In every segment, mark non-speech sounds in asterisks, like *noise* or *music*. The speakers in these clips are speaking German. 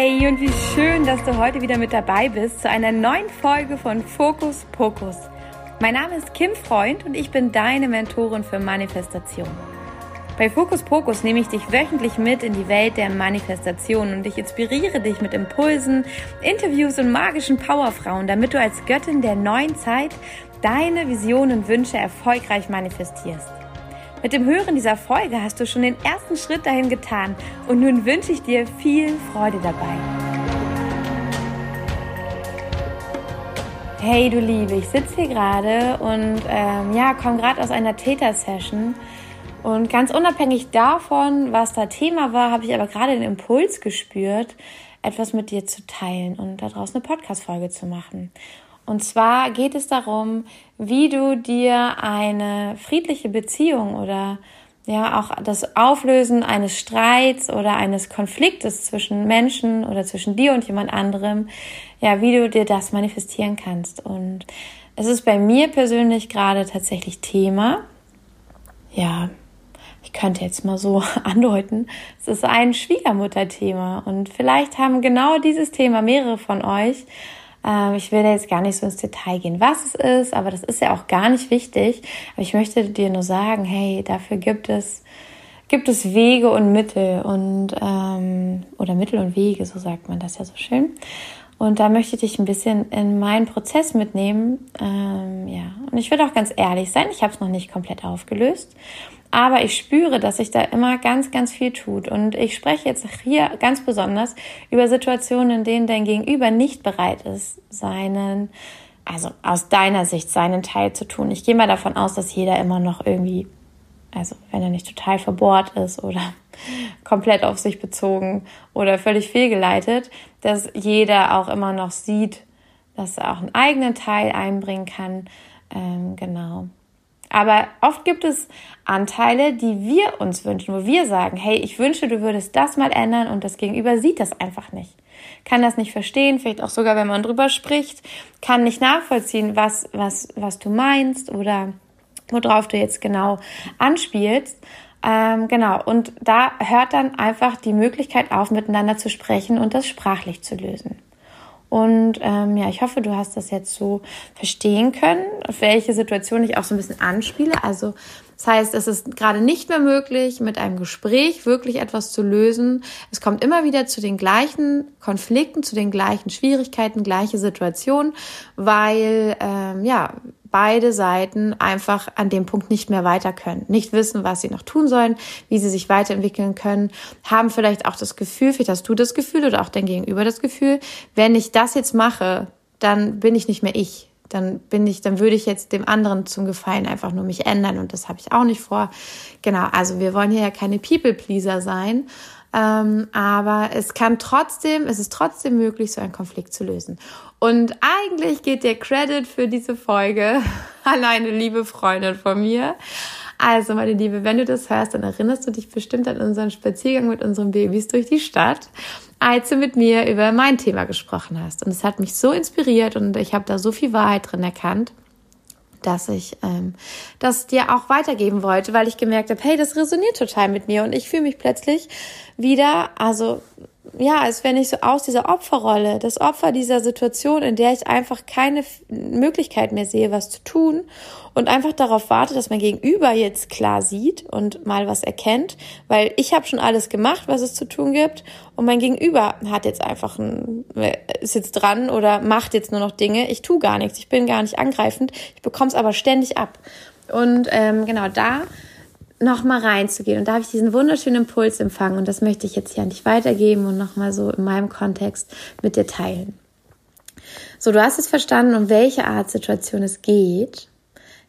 Hey und wie schön, dass du heute wieder mit dabei bist zu einer neuen Folge von Fokus Pokus. Mein Name ist Kim Freund und ich bin deine Mentorin für Manifestation. Bei Fokus Pokus nehme ich dich wöchentlich mit in die Welt der Manifestation und ich inspiriere dich mit Impulsen, Interviews und magischen Powerfrauen, damit du als Göttin der neuen Zeit deine Visionen und Wünsche erfolgreich manifestierst. Mit dem Hören dieser Folge hast du schon den ersten Schritt dahin getan und nun wünsche ich dir viel Freude dabei. Hey du Liebe, ich sitze hier gerade und ähm, ja, komme gerade aus einer Täter-Session und ganz unabhängig davon, was da Thema war, habe ich aber gerade den Impuls gespürt, etwas mit dir zu teilen und daraus eine Podcast-Folge zu machen. Und zwar geht es darum, wie du dir eine friedliche Beziehung oder ja auch das Auflösen eines Streits oder eines Konfliktes zwischen Menschen oder zwischen dir und jemand anderem, ja, wie du dir das manifestieren kannst. Und es ist bei mir persönlich gerade tatsächlich Thema. Ja, ich könnte jetzt mal so *laughs* andeuten, es ist ein Schwiegermutterthema und vielleicht haben genau dieses Thema mehrere von euch ähm, ich will da jetzt gar nicht so ins Detail gehen, was es ist, aber das ist ja auch gar nicht wichtig. Aber ich möchte dir nur sagen, hey, dafür gibt es gibt es Wege und Mittel und ähm, oder Mittel und Wege, so sagt man das ja so schön. Und da möchte ich dich ein bisschen in meinen Prozess mitnehmen. Ähm, ja, und ich will auch ganz ehrlich sein, ich habe es noch nicht komplett aufgelöst. Aber ich spüre, dass sich da immer ganz, ganz viel tut. Und ich spreche jetzt hier ganz besonders über Situationen, in denen dein Gegenüber nicht bereit ist, seinen, also aus deiner Sicht, seinen Teil zu tun. Ich gehe mal davon aus, dass jeder immer noch irgendwie, also wenn er nicht total verbohrt ist oder *laughs* komplett auf sich bezogen oder völlig fehlgeleitet, dass jeder auch immer noch sieht, dass er auch einen eigenen Teil einbringen kann. Ähm, genau. Aber oft gibt es Anteile, die wir uns wünschen, wo wir sagen, hey, ich wünsche, du würdest das mal ändern und das Gegenüber sieht das einfach nicht. Kann das nicht verstehen, vielleicht auch sogar, wenn man drüber spricht, kann nicht nachvollziehen, was, was, was du meinst oder worauf du jetzt genau anspielst. Ähm, genau, und da hört dann einfach die Möglichkeit auf, miteinander zu sprechen und das sprachlich zu lösen. Und ähm, ja, ich hoffe, du hast das jetzt so verstehen können, auf welche Situation ich auch so ein bisschen anspiele. Also das heißt, es ist gerade nicht mehr möglich, mit einem Gespräch wirklich etwas zu lösen. Es kommt immer wieder zu den gleichen Konflikten, zu den gleichen Schwierigkeiten, gleiche Situationen, weil ähm, ja beide Seiten einfach an dem Punkt nicht mehr weiter können, nicht wissen, was sie noch tun sollen, wie sie sich weiterentwickeln können, haben vielleicht auch das Gefühl, vielleicht hast du das Gefühl oder auch dein Gegenüber das Gefühl, wenn ich das jetzt mache, dann bin ich nicht mehr ich. Dann bin ich, dann würde ich jetzt dem anderen zum Gefallen einfach nur mich ändern und das habe ich auch nicht vor. Genau, also wir wollen hier ja keine People-Pleaser sein, ähm, aber es kann trotzdem, es ist trotzdem möglich, so einen Konflikt zu lösen. Und eigentlich geht der Credit für diese Folge *laughs* an eine liebe Freundin von mir. Also, meine Liebe, wenn du das hörst, dann erinnerst du dich bestimmt an unseren Spaziergang mit unseren Babys durch die Stadt, als du mit mir über mein Thema gesprochen hast. Und es hat mich so inspiriert und ich habe da so viel Wahrheit drin erkannt dass ich ähm, das dir auch weitergeben wollte, weil ich gemerkt habe, hey, das resoniert total mit mir und ich fühle mich plötzlich wieder, also ja, als wenn ich so aus dieser Opferrolle, das Opfer dieser Situation, in der ich einfach keine Möglichkeit mehr sehe, was zu tun und einfach darauf warte, dass mein Gegenüber jetzt klar sieht und mal was erkennt, weil ich habe schon alles gemacht, was es zu tun gibt und mein Gegenüber hat jetzt einfach ein, ist jetzt dran oder macht jetzt nur noch Dinge. Ich tue gar nichts, ich bin gar nicht angreifend, ich bekomme es aber ständig ab. Und ähm, genau da nochmal reinzugehen. Und da habe ich diesen wunderschönen Impuls empfangen und das möchte ich jetzt hier an dich weitergeben und nochmal so in meinem Kontext mit dir teilen. So, du hast es verstanden, um welche Art Situation es geht.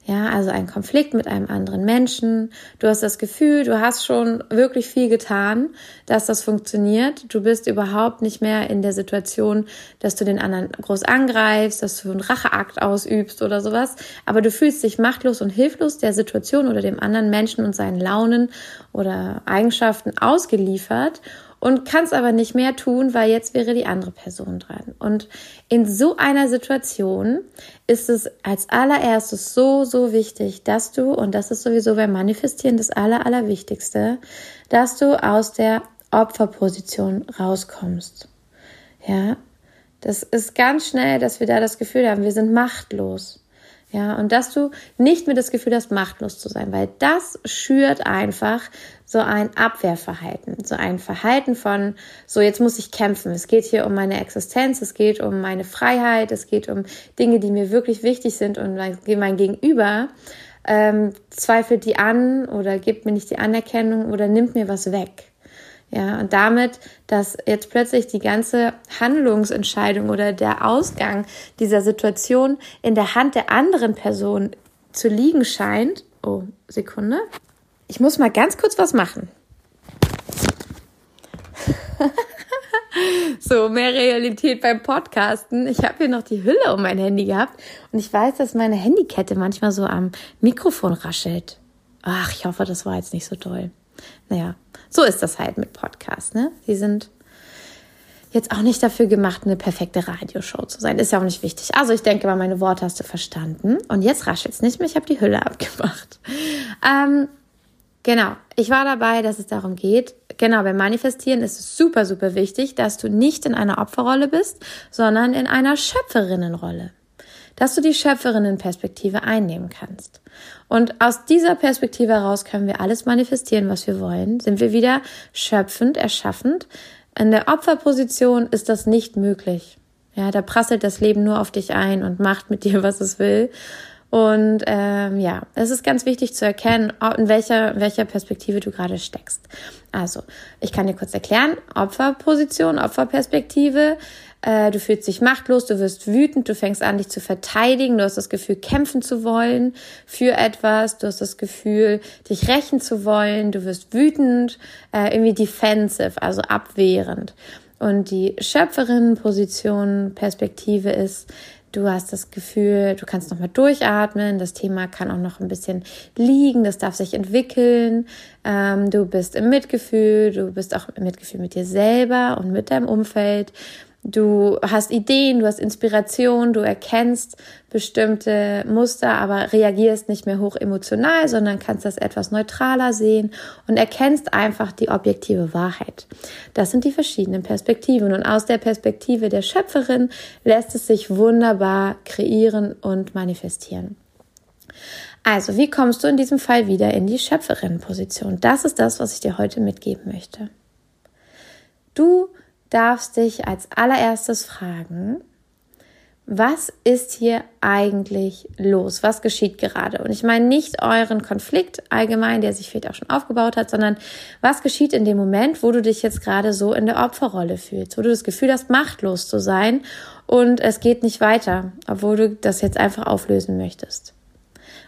Ja, also ein Konflikt mit einem anderen Menschen. Du hast das Gefühl, du hast schon wirklich viel getan, dass das funktioniert. Du bist überhaupt nicht mehr in der Situation, dass du den anderen groß angreifst, dass du einen Racheakt ausübst oder sowas. Aber du fühlst dich machtlos und hilflos der Situation oder dem anderen Menschen und seinen Launen oder Eigenschaften ausgeliefert und kannst aber nicht mehr tun, weil jetzt wäre die andere Person dran. Und in so einer Situation ist es als allererstes so, so wichtig, dass du, und das ist sowieso beim Manifestieren das Aller, Allerwichtigste, dass du aus der Opferposition rauskommst. Ja, das ist ganz schnell, dass wir da das Gefühl haben, wir sind machtlos. Ja, und dass du nicht mehr das Gefühl hast, machtlos zu sein, weil das schürt einfach so ein Abwehrverhalten, so ein Verhalten von, so jetzt muss ich kämpfen. Es geht hier um meine Existenz, es geht um meine Freiheit, es geht um Dinge, die mir wirklich wichtig sind und mein, Gegenüber ähm, zweifelt die an oder gibt mir nicht die Anerkennung oder nimmt mir was weg. Ja, und damit, dass jetzt plötzlich die ganze Handlungsentscheidung oder der Ausgang dieser Situation in der Hand der anderen Person zu liegen scheint. Oh, Sekunde. Ich muss mal ganz kurz was machen. *laughs* so, mehr Realität beim Podcasten. Ich habe hier noch die Hülle um mein Handy gehabt und ich weiß, dass meine Handykette manchmal so am Mikrofon raschelt. Ach, ich hoffe, das war jetzt nicht so toll. Naja, so ist das halt mit Podcasts, ne? Die sind jetzt auch nicht dafür gemacht, eine perfekte Radioshow zu sein. Ist ja auch nicht wichtig. Also ich denke mal, meine Worte hast du verstanden. Und jetzt raschelt es nicht mehr. Ich habe die Hülle *laughs* abgemacht. Ähm, genau. Ich war dabei, dass es darum geht. Genau, beim Manifestieren ist es super, super wichtig, dass du nicht in einer Opferrolle bist, sondern in einer Schöpferinnenrolle dass du die Schöpferinnenperspektive einnehmen kannst. Und aus dieser Perspektive heraus können wir alles manifestieren, was wir wollen. Sind wir wieder schöpfend, erschaffend. In der Opferposition ist das nicht möglich. Ja, da prasselt das Leben nur auf dich ein und macht mit dir, was es will. Und ähm, ja, es ist ganz wichtig zu erkennen, in welcher, in welcher Perspektive du gerade steckst. Also, ich kann dir kurz erklären, Opferposition, Opferperspektive äh, du fühlst dich machtlos, du wirst wütend, du fängst an, dich zu verteidigen, du hast das Gefühl, kämpfen zu wollen für etwas, du hast das Gefühl, dich rächen zu wollen, du wirst wütend, äh, irgendwie defensive, also abwehrend. Und die Schöpferinnenposition, Perspektive ist, Du hast das Gefühl, du kannst nochmal durchatmen. Das Thema kann auch noch ein bisschen liegen. Das darf sich entwickeln. Ähm, du bist im Mitgefühl. Du bist auch im Mitgefühl mit dir selber und mit deinem Umfeld. Du hast Ideen, du hast Inspiration, du erkennst bestimmte Muster, aber reagierst nicht mehr hoch emotional, sondern kannst das etwas neutraler sehen und erkennst einfach die objektive Wahrheit. Das sind die verschiedenen Perspektiven und aus der Perspektive der Schöpferin lässt es sich wunderbar kreieren und manifestieren. Also, wie kommst du in diesem Fall wieder in die Schöpferinnenposition? Das ist das, was ich dir heute mitgeben möchte. Du darfst dich als allererstes fragen, was ist hier eigentlich los? Was geschieht gerade? Und ich meine nicht euren Konflikt allgemein, der sich vielleicht auch schon aufgebaut hat, sondern was geschieht in dem Moment, wo du dich jetzt gerade so in der Opferrolle fühlst, wo du das Gefühl hast, machtlos zu sein und es geht nicht weiter, obwohl du das jetzt einfach auflösen möchtest.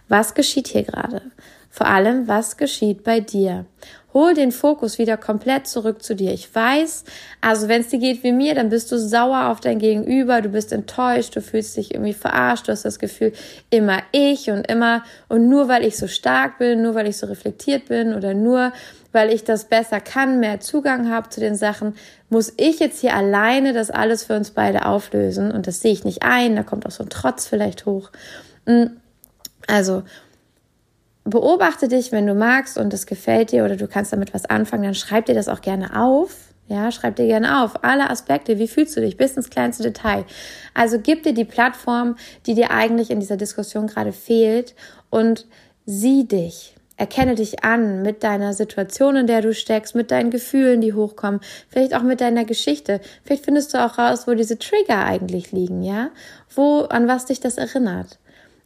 Was geschieht hier gerade? Vor allem, was geschieht bei dir? Hol den Fokus wieder komplett zurück zu dir. Ich weiß, also wenn es dir geht wie mir, dann bist du sauer auf dein Gegenüber, du bist enttäuscht, du fühlst dich irgendwie verarscht, du hast das Gefühl, immer ich und immer und nur weil ich so stark bin, nur weil ich so reflektiert bin oder nur weil ich das besser kann, mehr Zugang habe zu den Sachen, muss ich jetzt hier alleine das alles für uns beide auflösen und das sehe ich nicht ein, da kommt auch so ein Trotz vielleicht hoch. Mm, also, beobachte dich, wenn du magst und es gefällt dir oder du kannst damit was anfangen, dann schreib dir das auch gerne auf. Ja, schreib dir gerne auf. Alle Aspekte. Wie fühlst du dich? Bis ins kleinste Detail. Also gib dir die Plattform, die dir eigentlich in dieser Diskussion gerade fehlt und sieh dich. Erkenne dich an mit deiner Situation, in der du steckst, mit deinen Gefühlen, die hochkommen, vielleicht auch mit deiner Geschichte. Vielleicht findest du auch raus, wo diese Trigger eigentlich liegen, ja? Wo, an was dich das erinnert.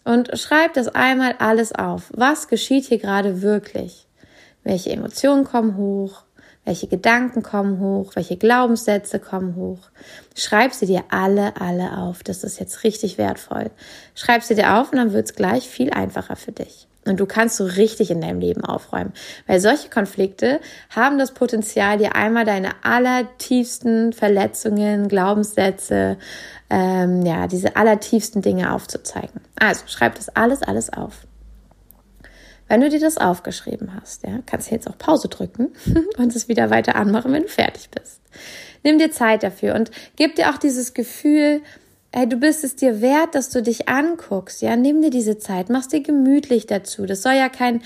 Und schreib das einmal alles auf. Was geschieht hier gerade wirklich? Welche Emotionen kommen hoch? Welche Gedanken kommen hoch? Welche Glaubenssätze kommen hoch? Schreib sie dir alle, alle auf. Das ist jetzt richtig wertvoll. Schreib sie dir auf und dann wird es gleich viel einfacher für dich. Und du kannst so richtig in deinem Leben aufräumen. Weil solche Konflikte haben das Potenzial, dir einmal deine allertiefsten Verletzungen, Glaubenssätze, ähm, ja, diese allertiefsten Dinge aufzuzeigen. Also schreib das alles, alles auf. Wenn du dir das aufgeschrieben hast, ja, kannst du jetzt auch Pause drücken *laughs* und es wieder weiter anmachen, wenn du fertig bist. Nimm dir Zeit dafür und gib dir auch dieses Gefühl, hey, du bist es dir wert, dass du dich anguckst, ja, nimm dir diese Zeit, mach's dir gemütlich dazu. Das soll ja kein,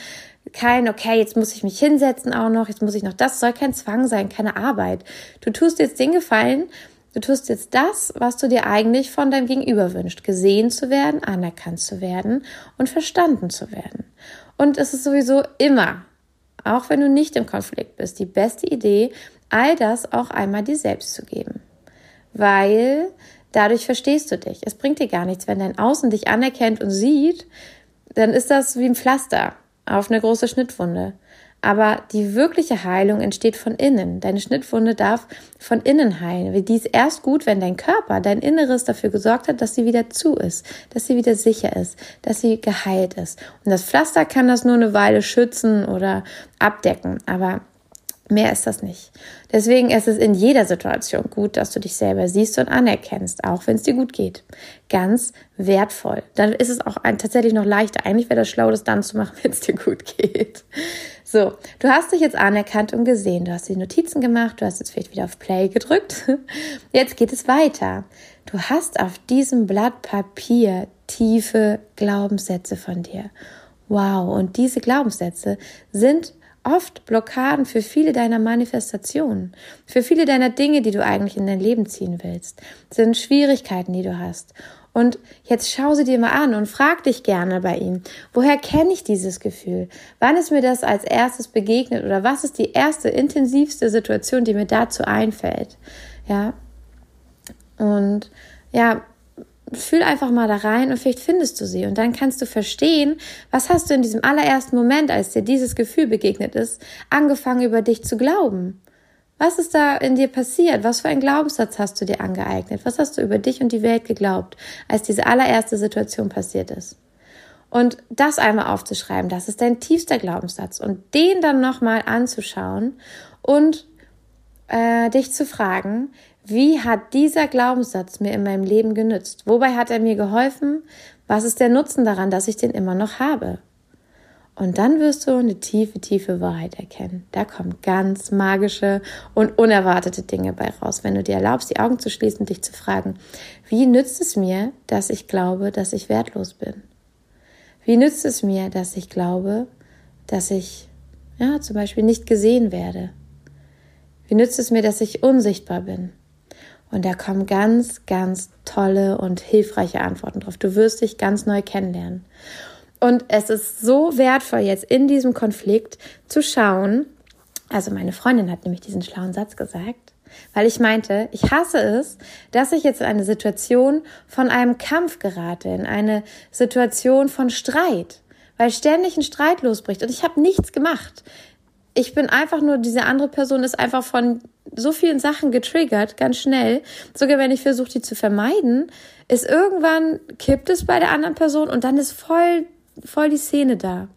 kein, okay, jetzt muss ich mich hinsetzen auch noch, jetzt muss ich noch das, soll kein Zwang sein, keine Arbeit. Du tust jetzt den Gefallen, Du tust jetzt das, was du dir eigentlich von deinem Gegenüber wünscht. Gesehen zu werden, anerkannt zu werden und verstanden zu werden. Und es ist sowieso immer, auch wenn du nicht im Konflikt bist, die beste Idee, all das auch einmal dir selbst zu geben. Weil dadurch verstehst du dich. Es bringt dir gar nichts, wenn dein Außen dich anerkennt und sieht, dann ist das wie ein Pflaster auf eine große Schnittwunde. Aber die wirkliche Heilung entsteht von innen. Deine Schnittwunde darf von innen heilen. Die ist erst gut, wenn dein Körper, dein Inneres dafür gesorgt hat, dass sie wieder zu ist, dass sie wieder sicher ist, dass sie geheilt ist. Und das Pflaster kann das nur eine Weile schützen oder abdecken. Aber Mehr ist das nicht. Deswegen ist es in jeder Situation gut, dass du dich selber siehst und anerkennst, auch wenn es dir gut geht. Ganz wertvoll. Dann ist es auch ein, tatsächlich noch leichter. Eigentlich wäre das schlau, das dann zu machen, *laughs* wenn es dir gut geht. So, du hast dich jetzt anerkannt und gesehen. Du hast die Notizen gemacht, du hast jetzt vielleicht wieder auf Play gedrückt. *laughs* Jetzt geht es weiter. Du hast auf diesem Blatt Papier tiefe Glaubenssätze von dir. Wow, und diese Glaubenssätze sind oft Blockaden für viele deiner Manifestationen, für viele deiner Dinge, die du eigentlich in dein Leben ziehen willst, sind Schwierigkeiten, die du hast. Und jetzt schau sie dir mal an und frag dich gerne bei ihm, woher kenne ich dieses Gefühl? Wann ist mir das als erstes begegnet oder was ist die erste intensivste Situation, die mir dazu einfällt? Ja. Und ja, fühl einfach mal da rein und vielleicht findest du sie und dann kannst du verstehen, was hast du in diesem allerersten Moment, als dir dieses Gefühl begegnet ist, angefangen über dich zu glauben. Was ist da in dir passiert? Was für ein Glaubenssatz hast du dir angeeignet? Was hast du über dich und die Welt geglaubt, als diese allererste Situation passiert ist? Und das einmal aufzuschreiben, das ist dein tiefster Glaubenssatz und den dann nochmal anzuschauen und äh, dich zu fragen, wie hat dieser Glaubenssatz mir in meinem Leben genützt? Wobei hat er mir geholfen? Was ist der Nutzen daran, dass ich den immer noch habe? Und dann wirst du eine tiefe, tiefe Wahrheit erkennen. Da kommen ganz magische und unerwartete Dinge bei raus, wenn du dir erlaubst, die Augen zu schließen und dich zu fragen, wie nützt es mir, dass ich glaube, dass ich wertlos bin? Wie nützt es mir, dass ich glaube, dass ich, ja, zum Beispiel nicht gesehen werde? Wie nützt es mir, dass ich unsichtbar bin? Und da kommen ganz, ganz tolle und hilfreiche Antworten drauf. Du wirst dich ganz neu kennenlernen. Und es ist so wertvoll, jetzt in diesem Konflikt zu schauen. Also meine Freundin hat nämlich diesen schlauen Satz gesagt, weil ich meinte, ich hasse es, dass ich jetzt in eine Situation von einem Kampf gerate, in eine Situation von Streit, weil ständig ein Streit losbricht und ich habe nichts gemacht ich bin einfach nur, diese andere Person ist einfach von so vielen Sachen getriggert, ganz schnell. Sogar wenn ich versuche, die zu vermeiden, ist irgendwann kippt es bei der anderen Person und dann ist voll, voll die Szene da.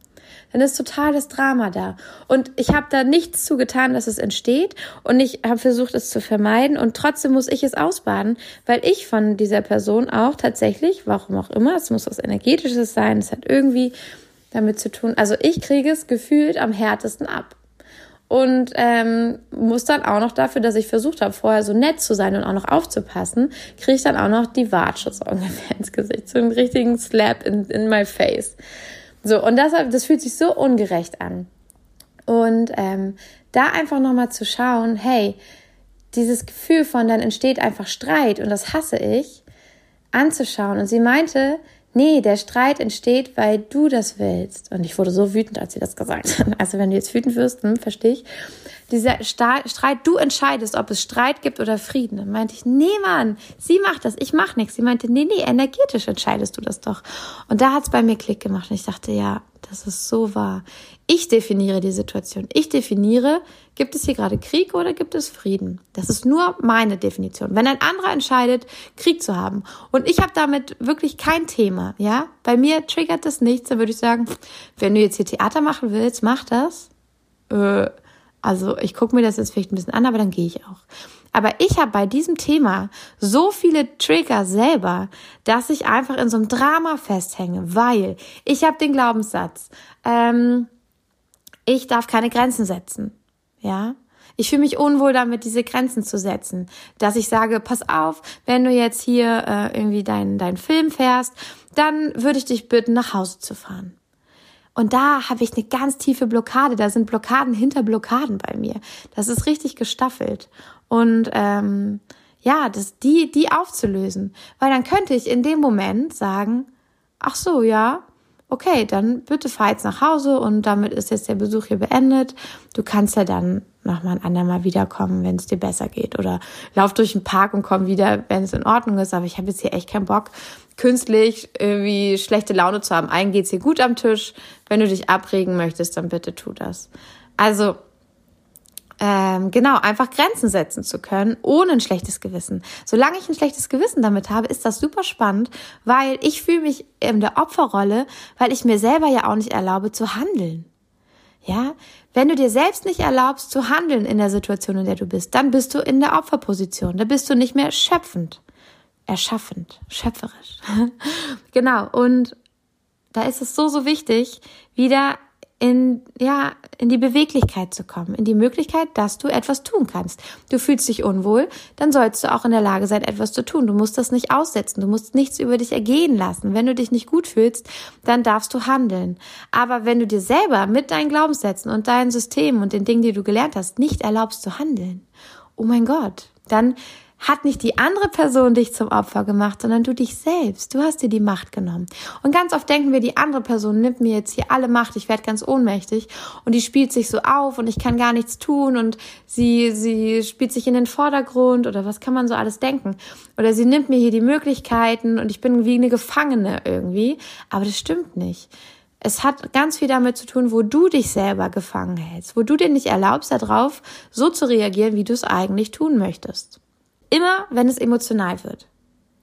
Dann ist total das Drama da. Und ich habe da nichts zugetan, dass es entsteht. Und ich habe versucht, es zu vermeiden. Und trotzdem muss ich es ausbaden, weil ich von dieser Person auch tatsächlich, warum auch immer, es muss was Energetisches sein, es hat irgendwie damit zu tun. Also ich kriege es gefühlt am härtesten ab und ähm, muss dann auch noch dafür, dass ich versucht habe, vorher so nett zu sein und auch noch aufzupassen, kriege ich dann auch noch die Watsche so *laughs* ungefähr ins Gesicht, so einen richtigen Slap in, in my face. So, und deshalb, das fühlt sich so ungerecht an. Und ähm, da einfach nochmal zu schauen, hey, dieses Gefühl von dann entsteht einfach Streit und das hasse ich, anzuschauen. Und sie meinte, nee, der Streit entsteht, weil du das willst. Und ich wurde so wütend, als sie das gesagt hat. Also wenn du jetzt wütend wirst, hm, verstehe ich. Dieser Streit, du entscheidest, ob es Streit gibt oder Frieden. Dann meinte ich, nee, Mann, sie macht das, ich mach nichts. Sie meinte, nee, nee, energetisch entscheidest du das doch. Und da hat's bei mir Klick gemacht und ich dachte, ja, das ist so wahr. Ich definiere die Situation. Ich definiere, gibt es hier gerade Krieg oder gibt es Frieden? Das ist nur meine Definition. Wenn ein anderer entscheidet, Krieg zu haben und ich habe damit wirklich kein Thema, ja, bei mir triggert das nichts, dann würde ich sagen, wenn du jetzt hier Theater machen willst, mach das. Äh, also ich gucke mir das jetzt vielleicht ein bisschen an, aber dann gehe ich auch. Aber ich habe bei diesem Thema so viele Trigger selber, dass ich einfach in so einem Drama festhänge, weil ich habe den Glaubenssatz, ähm, ich darf keine Grenzen setzen. Ja, ich fühle mich unwohl damit, diese Grenzen zu setzen. Dass ich sage, pass auf, wenn du jetzt hier äh, irgendwie deinen dein Film fährst, dann würde ich dich bitten, nach Hause zu fahren. Und da habe ich eine ganz tiefe Blockade. Da sind Blockaden hinter Blockaden bei mir. Das ist richtig gestaffelt. Und ähm, ja, das, die, die aufzulösen. Weil dann könnte ich in dem Moment sagen, ach so, ja, okay, dann bitte fahr jetzt nach Hause und damit ist jetzt der Besuch hier beendet. Du kannst ja dann noch mal ein andermal wiederkommen, wenn es dir besser geht. Oder lauf durch den Park und komm wieder, wenn es in Ordnung ist. Aber ich habe jetzt hier echt keinen Bock, künstlich irgendwie schlechte Laune zu haben. Allen geht's hier gut am Tisch. Wenn du dich abregen möchtest, dann bitte tu das. Also ähm, genau, einfach Grenzen setzen zu können, ohne ein schlechtes Gewissen. Solange ich ein schlechtes Gewissen damit habe, ist das super spannend, weil ich fühle mich in der Opferrolle, weil ich mir selber ja auch nicht erlaube zu handeln. Ja, wenn du dir selbst nicht erlaubst zu handeln in der Situation, in der du bist, dann bist du in der Opferposition. Da bist du nicht mehr schöpfend, erschaffend, schöpferisch. *laughs* genau. Und da ist es so, so wichtig, wieder in, ja, in die Beweglichkeit zu kommen, in die Möglichkeit, dass du etwas tun kannst. Du fühlst dich unwohl, dann sollst du auch in der Lage sein, etwas zu tun. Du musst das nicht aussetzen, du musst nichts über dich ergehen lassen. Wenn du dich nicht gut fühlst, dann darfst du handeln. Aber wenn du dir selber mit deinen Glaubenssätzen und deinen Systemen und den Dingen, die du gelernt hast, nicht erlaubst zu handeln, oh mein Gott, dann hat nicht die andere Person dich zum Opfer gemacht, sondern du dich selbst. Du hast dir die Macht genommen. Und ganz oft denken wir, die andere Person nimmt mir jetzt hier alle Macht, ich werde ganz ohnmächtig und die spielt sich so auf und ich kann gar nichts tun und sie, sie spielt sich in den Vordergrund oder was kann man so alles denken? Oder sie nimmt mir hier die Möglichkeiten und ich bin wie eine Gefangene irgendwie. Aber das stimmt nicht. Es hat ganz viel damit zu tun, wo du dich selber gefangen hältst, wo du dir nicht erlaubst, darauf so zu reagieren, wie du es eigentlich tun möchtest. Immer, wenn es emotional wird.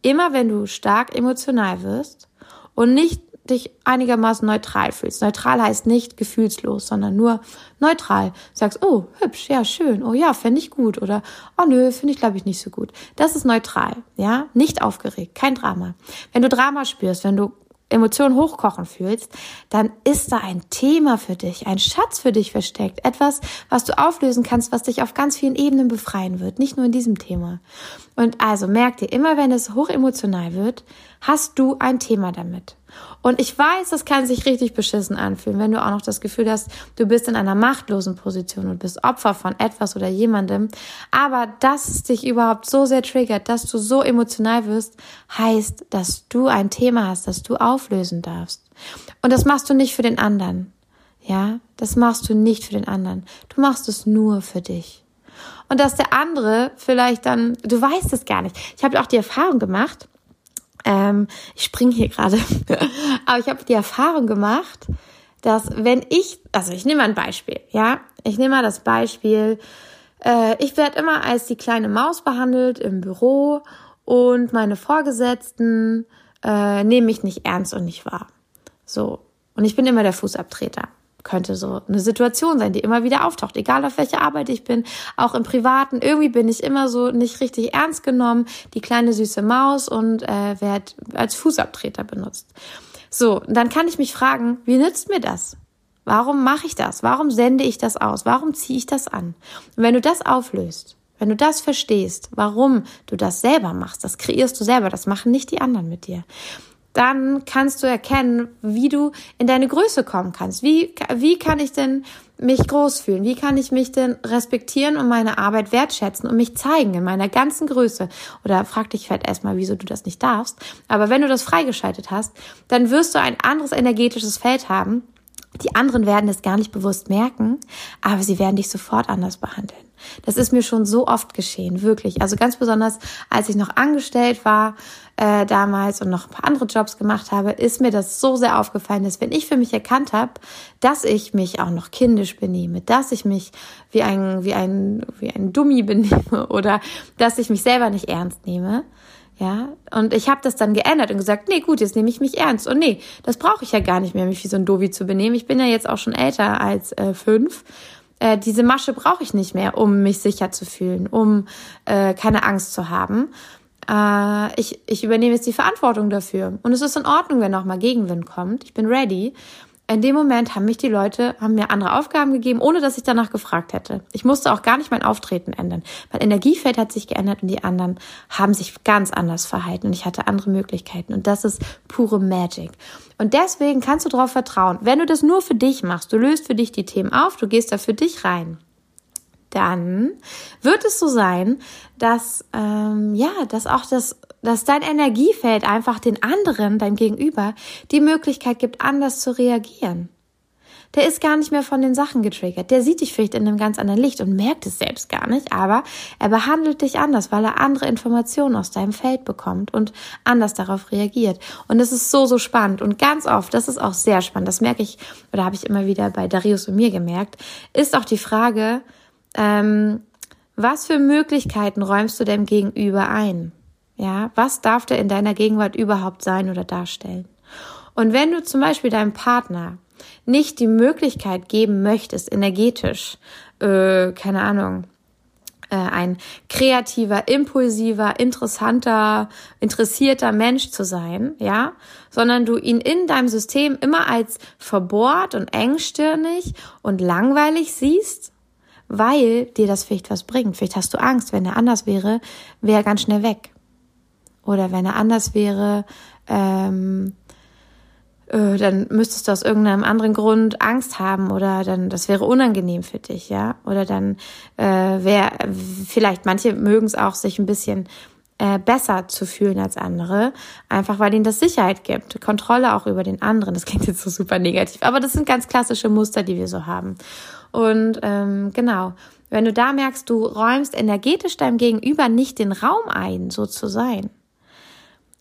Immer, wenn du stark emotional wirst und nicht dich einigermaßen neutral fühlst. Neutral heißt nicht gefühlslos, sondern nur neutral. Sagst, oh, hübsch, ja, schön, oh ja, fände ich gut oder oh nö, finde ich glaube ich nicht so gut. Das ist neutral, ja, nicht aufgeregt, kein Drama. Wenn du Drama spürst, wenn du Emotionen hochkochen fühlst, dann ist da ein Thema für dich, ein Schatz für dich versteckt, etwas, was du auflösen kannst, was dich auf ganz vielen Ebenen befreien wird, nicht nur in diesem Thema. Und also merk dir, immer wenn es hochemotional wird, hast du ein Thema damit. Und ich weiß, das kann sich richtig beschissen anfühlen, wenn du auch noch das Gefühl hast, du bist in einer machtlosen Position und bist Opfer von etwas oder jemandem. Aber dass es dich überhaupt so sehr triggert, dass du so emotional wirst, heißt, dass du ein Thema hast, das du auflösen darfst. Und das machst du nicht für den anderen. Ja, das machst du nicht für den anderen. Du machst es nur für dich. Und dass der andere vielleicht dann, du weißt es gar nicht. Ich habe auch die Erfahrung gemacht, ähm, ich springe hier gerade. *laughs* Aber ich habe die Erfahrung gemacht, dass wenn ich, also ich nehme mal ein Beispiel, ja, ich nehme mal das Beispiel, äh, ich werde immer als die kleine Maus behandelt im Büro und meine Vorgesetzten äh, nehmen mich nicht ernst und nicht wahr. So. Und ich bin immer der Fußabtreter könnte so eine Situation sein, die immer wieder auftaucht, egal auf welche Arbeit ich bin, auch im Privaten. Irgendwie bin ich immer so nicht richtig ernst genommen, die kleine süße Maus und äh, werde als Fußabtreter benutzt. So, dann kann ich mich fragen, wie nützt mir das? Warum mache ich das? Warum sende ich das aus? Warum ziehe ich das an? Und wenn du das auflöst, wenn du das verstehst, warum du das selber machst, das kreierst du selber, das machen nicht die anderen mit dir, dann kannst du erkennen, wie du in deine Größe kommen kannst. Wie, wie kann ich denn mich groß fühlen? Wie kann ich mich denn respektieren und meine Arbeit wertschätzen und mich zeigen in meiner ganzen Größe? Oder frag dich vielleicht erstmal, wieso du das nicht darfst. Aber wenn du das freigeschaltet hast, dann wirst du ein anderes energetisches Feld haben. Die anderen werden es gar nicht bewusst merken, aber sie werden dich sofort anders behandeln. Das ist mir schon so oft geschehen, wirklich. Also ganz besonders, als ich noch angestellt war äh, damals und noch ein paar andere Jobs gemacht habe, ist mir das so sehr aufgefallen, dass wenn ich für mich erkannt habe, dass ich mich auch noch kindisch benehme, dass ich mich wie ein wie ein wie ein Dummi *laughs* benehme oder dass ich mich selber nicht ernst nehme, ja, und ich habe das dann geändert und gesagt, nee, gut, jetzt nehme ich mich ernst. Und nee, das brauche ich ja gar nicht mehr, mich wie so ein Dovi zu benehmen. Ich bin ja jetzt auch schon älter als äh, fünf äh, diese Masche brauche ich nicht mehr, um mich sicher zu fühlen, um äh, keine Angst zu haben. Äh, ich, ich übernehme jetzt die Verantwortung dafür. Und es ist in Ordnung, wenn auch mal Gegenwind kommt. Ich bin ready in dem Moment haben mich die Leute, haben mir andere Aufgaben gegeben, ohne dass ich danach gefragt hätte. Ich musste auch gar nicht mein Auftreten ändern. Mein Energiefeld hat sich geändert und die anderen haben sich ganz anders verhalten und ich hatte andere Möglichkeiten. Und das ist pure Magic. Und deswegen kannst du darauf vertrauen, wenn du das nur für dich machst, du löst für dich die Themen auf, du gehst da für dich rein, dann wird es so sein, dass ähm, ja, dass auch das, dass dein Energiefeld einfach den anderen, deinem Gegenüber, die Möglichkeit gibt, anders zu reagieren der ist gar nicht mehr von den Sachen getriggert. Der sieht dich vielleicht in einem ganz anderen Licht und merkt es selbst gar nicht, aber er behandelt dich anders, weil er andere Informationen aus deinem Feld bekommt und anders darauf reagiert. Und das ist so, so spannend. Und ganz oft, das ist auch sehr spannend, das merke ich, oder habe ich immer wieder bei Darius und mir gemerkt, ist auch die Frage, ähm, was für Möglichkeiten räumst du dem Gegenüber ein? Ja, was darf der in deiner Gegenwart überhaupt sein oder darstellen? Und wenn du zum Beispiel deinem Partner nicht die Möglichkeit geben möchtest, energetisch, äh, keine Ahnung, äh, ein kreativer, impulsiver, interessanter, interessierter Mensch zu sein, ja, sondern du ihn in deinem System immer als verbohrt und engstirnig und langweilig siehst, weil dir das vielleicht was bringt. Vielleicht hast du Angst, wenn er anders wäre, wäre er ganz schnell weg. Oder wenn er anders wäre, ähm, äh, dann müsstest du aus irgendeinem anderen Grund Angst haben oder dann das wäre unangenehm für dich, ja? Oder dann äh, wäre vielleicht manche mögen es auch sich ein bisschen äh, besser zu fühlen als andere, einfach weil ihnen das Sicherheit gibt, Kontrolle auch über den anderen. Das klingt jetzt so super negativ, aber das sind ganz klassische Muster, die wir so haben. Und ähm, genau, wenn du da merkst, du räumst energetisch deinem Gegenüber nicht den Raum ein, so zu sein.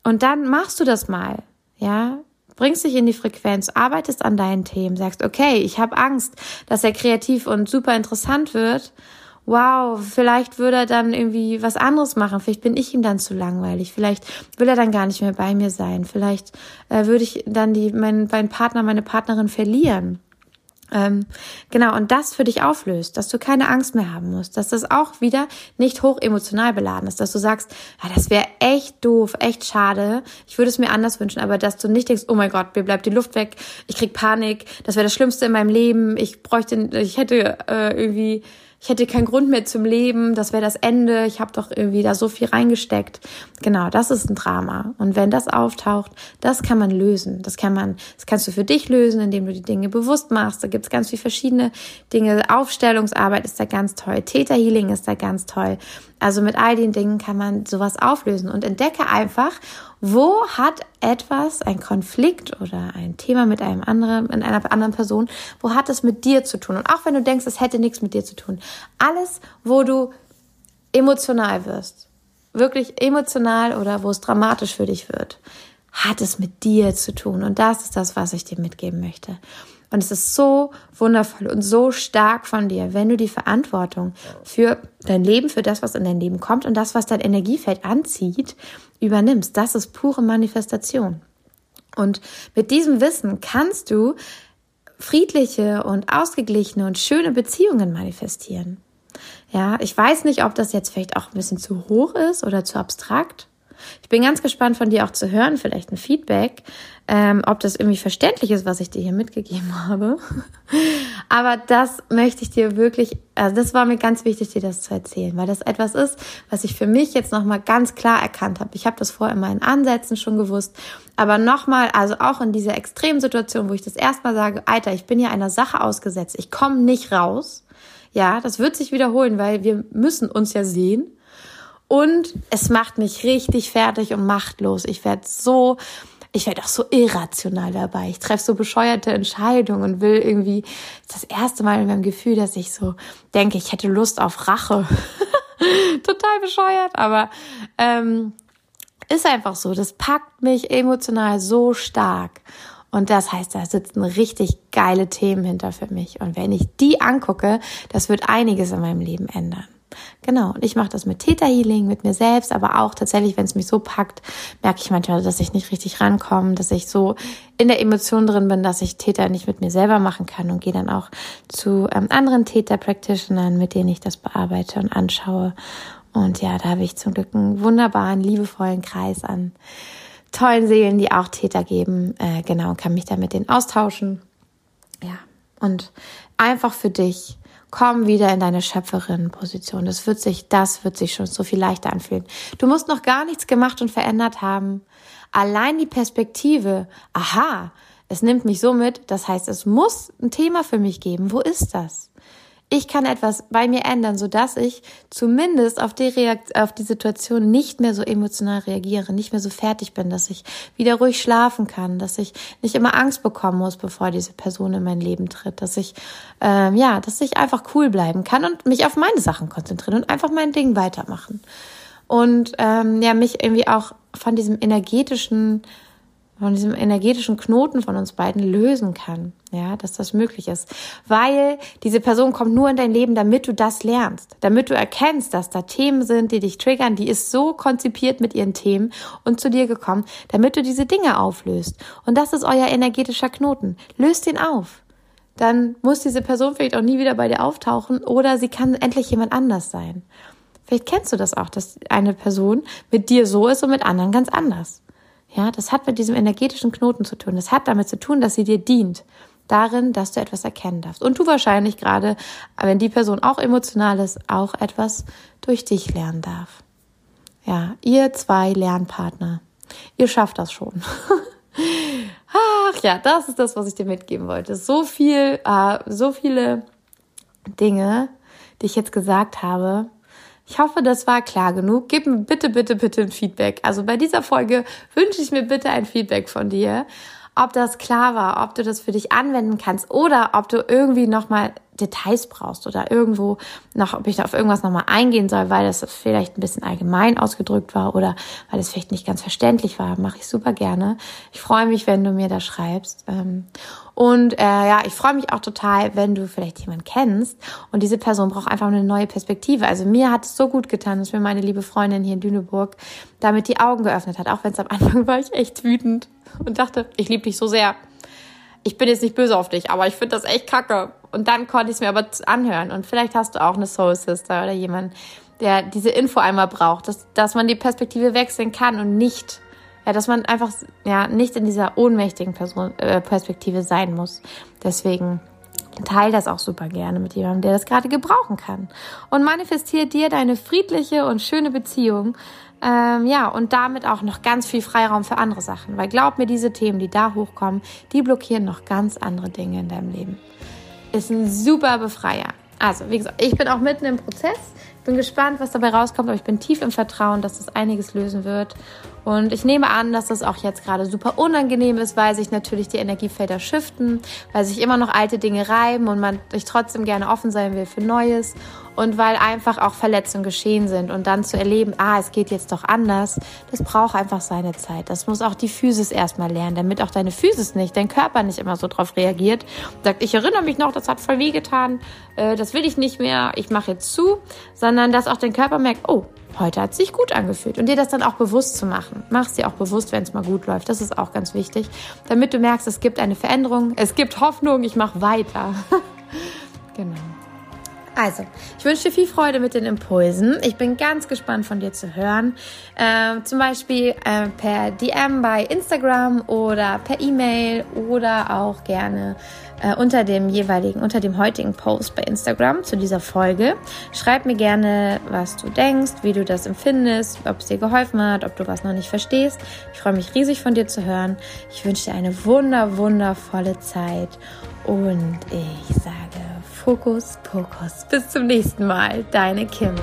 Und dann machst du das mal, ja, bringst dich in die Frequenz, arbeitest an deinen Themen, sagst, okay, ich habe Angst, dass er kreativ und super interessant wird. Wow, vielleicht würde er dann irgendwie was anderes machen. Vielleicht bin ich ihm dann zu langweilig. Vielleicht will er dann gar nicht mehr bei mir sein. Vielleicht äh, würde ich dann die, meinen, meinen Partner, meine Partnerin verlieren. Ähm, genau, und das für dich auflöst, dass du keine Angst mehr haben musst, dass das auch wieder nicht hoch emotional beladen ist, dass du sagst, ja, das wäre echt doof, echt schade, ich würde es mir anders wünschen, aber dass du nicht denkst, oh mein Gott, mir bleibt die Luft weg, ich krieg Panik, das wäre das Schlimmste in meinem Leben, ich bräuchte, ich hätte äh, irgendwie ich hätte keinen Grund mehr zum Leben, das wäre das Ende, ich habe doch irgendwie da so viel reingesteckt. Genau, das ist ein Drama. Und wenn das auftaucht, das kann man lösen. Das kann man, das kannst du für dich lösen, indem du die Dinge bewusst machst. Da gibt's ganz viele verschiedene Dinge. Aufstellungsarbeit ist da ganz toll, Täterhealing ist da ganz toll. Also mit all den Dingen kann man sowas auflösen und entdecke einfach, wo hat etwas, ein Konflikt oder ein Thema mit einem anderen, in einer anderen Person, wo hat es mit dir zu tun? Und auch wenn du denkst, es hätte nichts mit dir zu tun, alles, wo du emotional wirst, wirklich emotional oder wo es dramatisch für dich wird, hat es mit dir zu tun. Und das ist das, was ich dir mitgeben möchte. Und es ist so wundervoll und so stark von dir, wenn du die Verantwortung für dein Leben, für das, was in dein Leben kommt und das, was dein Energiefeld anzieht, übernimmst. Das ist pure Manifestation. Und mit diesem Wissen kannst du friedliche und ausgeglichene und schöne Beziehungen manifestieren. Ja, ich weiß nicht, ob das jetzt vielleicht auch ein bisschen zu hoch ist oder zu abstrakt. Ich bin ganz gespannt von dir auch zu hören, vielleicht ein Feedback, ähm, ob das irgendwie verständlich ist, was ich dir hier mitgegeben *laughs* habe. Aber das möchte ich dir wirklich, also das war mir ganz wichtig, dir das zu erzählen, weil das etwas ist, was ich für mich jetzt nochmal ganz klar erkannt habe. Ich habe das vorher in meinen Ansätzen schon gewusst, aber nochmal, also auch in dieser extremen Situation, wo ich das erstmal sage, Alter, ich bin hier einer Sache ausgesetzt, ich komme nicht raus. Ja, das wird sich wiederholen, weil wir müssen uns ja sehen. Und es macht mich richtig fertig und machtlos. Ich werde so, ich werde auch so irrational dabei. Ich treffe so bescheuerte Entscheidungen und will irgendwie das erste Mal in meinem Gefühl, dass ich so denke, ich hätte Lust auf Rache. *laughs* Total bescheuert, aber ähm, ist einfach so. Das packt mich emotional so stark. Und das heißt, da sitzen richtig geile Themen hinter für mich. Und wenn ich die angucke, das wird einiges in meinem Leben ändern. Genau, und ich mache das mit Theta Healing, mit mir selbst, aber auch tatsächlich, wenn es mich so packt, merke ich manchmal, dass ich nicht richtig rankomme, dass ich so in der Emotion drin bin, dass ich Theta nicht mit mir selber machen kann und gehe dann auch zu ähm, anderen Theta-Practitionern, mit denen ich das bearbeite und anschaue. Und ja, da habe ich zum Glück einen wunderbaren, liebevollen Kreis an tollen Seelen, die auch Täter geben. Äh, genau, kann mich da mit denen austauschen. Ja, und einfach für dich Komm wieder in deine Schöpferin-Position. Das wird sich, das wird sich schon so viel leichter anfühlen. Du musst noch gar nichts gemacht und verändert haben. Allein die Perspektive, aha, es nimmt mich so mit, das heißt, es muss ein Thema für mich geben. Wo ist das? Ich kann etwas bei mir ändern, so dass ich zumindest auf die Reakt auf die Situation nicht mehr so emotional reagiere, nicht mehr so fertig bin, dass ich wieder ruhig schlafen kann, dass ich nicht immer Angst bekommen muss, bevor diese Person in mein Leben tritt, dass ich ähm, ja, dass ich einfach cool bleiben kann und mich auf meine Sachen konzentrieren und einfach mein Ding weitermachen. Und ähm, ja mich irgendwie auch von diesem energetischen von diesem energetischen Knoten von uns beiden lösen kann. Ja, dass das möglich ist. Weil diese Person kommt nur in dein Leben, damit du das lernst. Damit du erkennst, dass da Themen sind, die dich triggern. Die ist so konzipiert mit ihren Themen und zu dir gekommen, damit du diese Dinge auflöst. Und das ist euer energetischer Knoten. Löst ihn auf. Dann muss diese Person vielleicht auch nie wieder bei dir auftauchen oder sie kann endlich jemand anders sein. Vielleicht kennst du das auch, dass eine Person mit dir so ist und mit anderen ganz anders. Ja, das hat mit diesem energetischen Knoten zu tun. Das hat damit zu tun, dass sie dir dient. Darin, dass du etwas erkennen darfst. Und du wahrscheinlich gerade, wenn die Person auch emotional ist, auch etwas durch dich lernen darf. Ja, ihr zwei Lernpartner. Ihr schafft das schon. *laughs* Ach ja, das ist das, was ich dir mitgeben wollte. So viel, äh, so viele Dinge, die ich jetzt gesagt habe, ich hoffe, das war klar genug. Gib mir bitte, bitte, bitte ein Feedback. Also bei dieser Folge wünsche ich mir bitte ein Feedback von dir, ob das klar war, ob du das für dich anwenden kannst oder ob du irgendwie nochmal Details brauchst oder irgendwo noch, ob ich auf irgendwas nochmal eingehen soll, weil das vielleicht ein bisschen allgemein ausgedrückt war oder weil es vielleicht nicht ganz verständlich war, mache ich super gerne. Ich freue mich, wenn du mir da schreibst. Ähm, und äh, ja, ich freue mich auch total, wenn du vielleicht jemanden kennst und diese Person braucht einfach eine neue Perspektive. Also mir hat es so gut getan, dass mir meine liebe Freundin hier in Düneburg damit die Augen geöffnet hat, auch wenn es am Anfang war ich echt wütend und dachte, ich liebe dich so sehr ich bin jetzt nicht böse auf dich, aber ich finde das echt kacke. Und dann konnte ich es mir aber anhören. Und vielleicht hast du auch eine Soul Sister oder jemanden, der diese Info einmal braucht, dass, dass man die Perspektive wechseln kann und nicht, ja, dass man einfach ja nicht in dieser ohnmächtigen Person, äh, Perspektive sein muss. Deswegen teile das auch super gerne mit jemandem, der das gerade gebrauchen kann. Und manifestiere dir deine friedliche und schöne Beziehung ähm, ja, und damit auch noch ganz viel Freiraum für andere Sachen. Weil glaub mir, diese Themen, die da hochkommen, die blockieren noch ganz andere Dinge in deinem Leben. Ist ein super Befreier. Also, wie gesagt, ich bin auch mitten im Prozess. Bin gespannt, was dabei rauskommt, aber ich bin tief im Vertrauen, dass das einiges lösen wird. Und ich nehme an, dass das auch jetzt gerade super unangenehm ist, weil sich natürlich die Energiefelder shiften, weil sich immer noch alte Dinge reiben und man sich trotzdem gerne offen sein will für Neues und weil einfach auch Verletzungen geschehen sind und dann zu erleben, ah, es geht jetzt doch anders, das braucht einfach seine Zeit. Das muss auch die Physis erstmal lernen, damit auch deine Physis nicht, dein Körper nicht immer so drauf reagiert. Sagt, ich erinnere mich noch, das hat voll weh getan, äh, das will ich nicht mehr, ich mache jetzt zu, sondern dass auch dein Körper merkt, oh, heute hat sich gut angefühlt und dir das dann auch bewusst zu machen. Mach es dir auch bewusst, wenn es mal gut läuft. Das ist auch ganz wichtig, damit du merkst, es gibt eine Veränderung, es gibt Hoffnung, ich mache weiter. *laughs* genau. Also, ich wünsche dir viel Freude mit den Impulsen. Ich bin ganz gespannt von dir zu hören. Äh, zum Beispiel äh, per DM bei Instagram oder per E-Mail oder auch gerne äh, unter dem jeweiligen, unter dem heutigen Post bei Instagram zu dieser Folge. Schreib mir gerne, was du denkst, wie du das empfindest, ob es dir geholfen hat, ob du was noch nicht verstehst. Ich freue mich riesig von dir zu hören. Ich wünsche dir eine wunder, wundervolle Zeit und ich sage Fokus, Pokus. Bis zum nächsten Mal. Deine Kim.